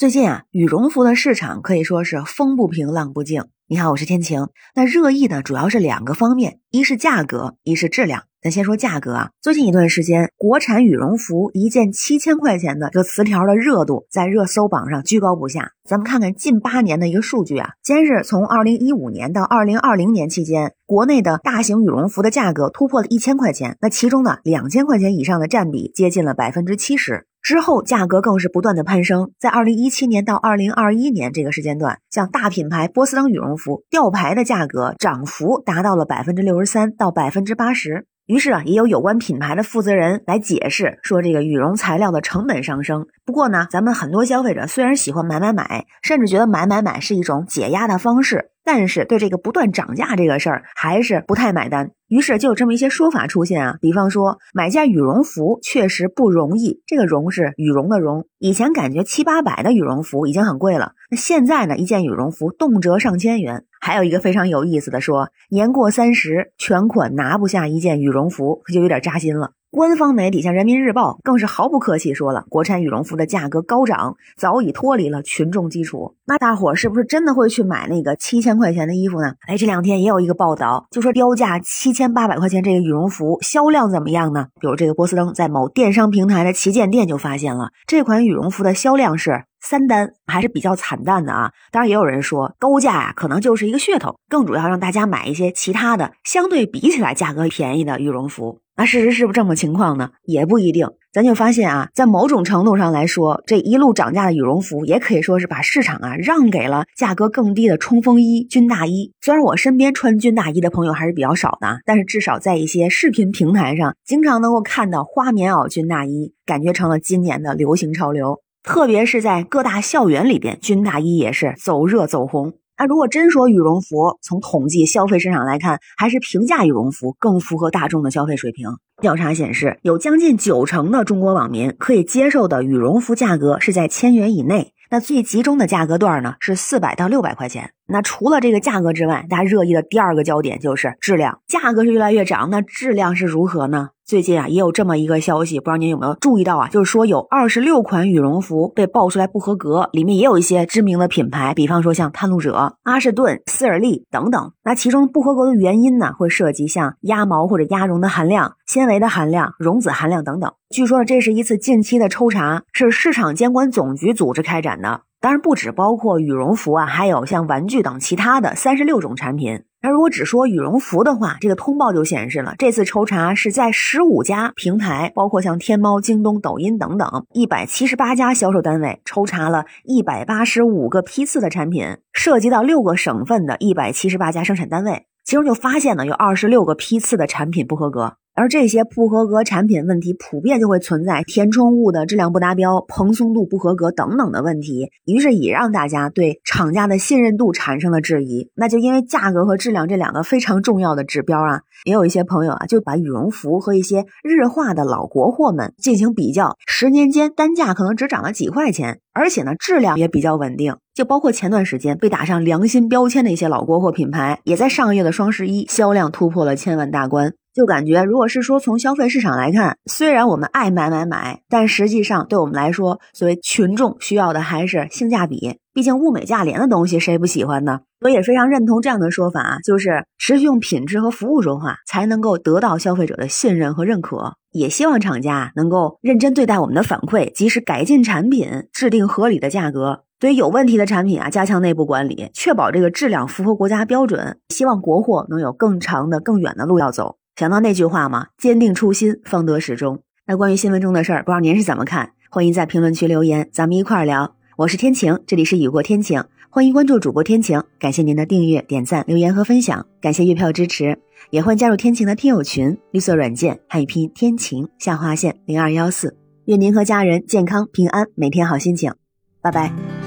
最近啊，羽绒服的市场可以说是风不平浪不静。你好，我是天晴。那热议的主要是两个方面，一是价格，一是质量。咱先说价格啊，最近一段时间，国产羽绒服一件七千块钱的这个词条的热度在热搜榜上居高不下。咱们看看近八年的一个数据啊，先是从二零一五年到二零二零年期间，国内的大型羽绒服的价格突破了一千块钱，那其中呢，两千块钱以上的占比接近了百分之七十。之后价格更是不断的攀升，在二零一七年到二零二一年这个时间段，像大品牌波司登羽绒服吊牌的价格涨幅达到了百分之六十三到百分之八十。于是啊，也有有关品牌的负责人来解释说，这个羽绒材料的成本上升。不过呢，咱们很多消费者虽然喜欢买买买，甚至觉得买买买是一种解压的方式。但是对这个不断涨价这个事儿还是不太买单，于是就有这么一些说法出现啊，比方说买件羽绒服确实不容易，这个“绒”是羽绒的“绒”。以前感觉七八百的羽绒服已经很贵了，那现在呢，一件羽绒服动辄上千元。还有一个非常有意思的说，年过三十全款拿不下一件羽绒服，可就有点扎心了。官方媒体像人民日报更是毫不客气说了，国产羽绒服的价格高涨，早已脱离了群众基础。那大伙是不是真的会去买那个七千块钱的衣服呢？哎，这两天也有一个报道，就说标价七千八百块钱这个羽绒服销量怎么样呢？比如这个波司登在某电商平台的旗舰店就发现了这款羽绒服的销量是三单，还是比较惨淡的啊。当然也有人说高价呀，可能就是一个噱头，更主要让大家买一些其他的相对比起来价格便宜的羽绒服。那事实是不是这么情况呢？也不一定。咱就发现啊，在某种程度上来说，这一路涨价的羽绒服，也可以说是把市场啊让给了价格更低的冲锋衣、军大衣。虽然我身边穿军大衣的朋友还是比较少的，但是至少在一些视频平台上，经常能够看到花棉袄军大衣，感觉成了今年的流行潮流。特别是在各大校园里边，军大衣也是走热走红。那如果真说羽绒服，从统计消费市场来看，还是平价羽绒服更符合大众的消费水平。调查显示，有将近九成的中国网民可以接受的羽绒服价格是在千元以内。那最集中的价格段呢，是四百到六百块钱。那除了这个价格之外，大家热议的第二个焦点就是质量。价格是越来越涨，那质量是如何呢？最近啊，也有这么一个消息，不知道您有没有注意到啊？就是说有二十六款羽绒服被爆出来不合格，里面也有一些知名的品牌，比方说像探路者、阿士顿、斯尔利等等。那其中不合格的原因呢，会涉及像鸭毛或者鸭绒的含量、纤维的含量、绒子含量等等。据说这是一次近期的抽查，是市场监管总局组织开展的。当然不只包括羽绒服啊，还有像玩具等其他的三十六种产品。那如果只说羽绒服的话，这个通报就显示了，这次抽查是在十五家平台，包括像天猫、京东、抖音等等，一百七十八家销售单位，抽查了一百八十五个批次的产品，涉及到六个省份的一百七十八家生产单位，其中就发现呢有二十六个批次的产品不合格。而这些不合格产品问题普遍就会存在填充物的质量不达标、蓬松度不合格等等的问题，于是也让大家对厂家的信任度产生了质疑。那就因为价格和质量这两个非常重要的指标啊，也有一些朋友啊就把羽绒服和一些日化的老国货们进行比较，十年间单价可能只涨了几块钱，而且呢质量也比较稳定。就包括前段时间被打上良心标签的一些老国货品牌，也在上个月的双十一销量突破了千万大关。就感觉，如果是说从消费市场来看，虽然我们爱买买买，但实际上对我们来说，作为群众需要的还是性价比。毕竟物美价廉的东西谁不喜欢呢？我也非常认同这样的说法，就是持续用品质和服务说话，才能够得到消费者的信任和认可。也希望厂家能够认真对待我们的反馈，及时改进产品，制定合理的价格。对于有问题的产品啊，加强内部管理，确保这个质量符合国家标准。希望国货能有更长的、更远的路要走。想到那句话吗？坚定初心，方得始终。那关于新闻中的事儿，不知道您是怎么看？欢迎在评论区留言，咱们一块儿聊。我是天晴，这里是雨过天晴，欢迎关注主播天晴。感谢您的订阅、点赞、留言和分享，感谢月票支持，也欢迎加入天晴的听友群，绿色软件汉语拼音天晴下划线零二幺四。愿您和家人健康平安，每天好心情。拜拜。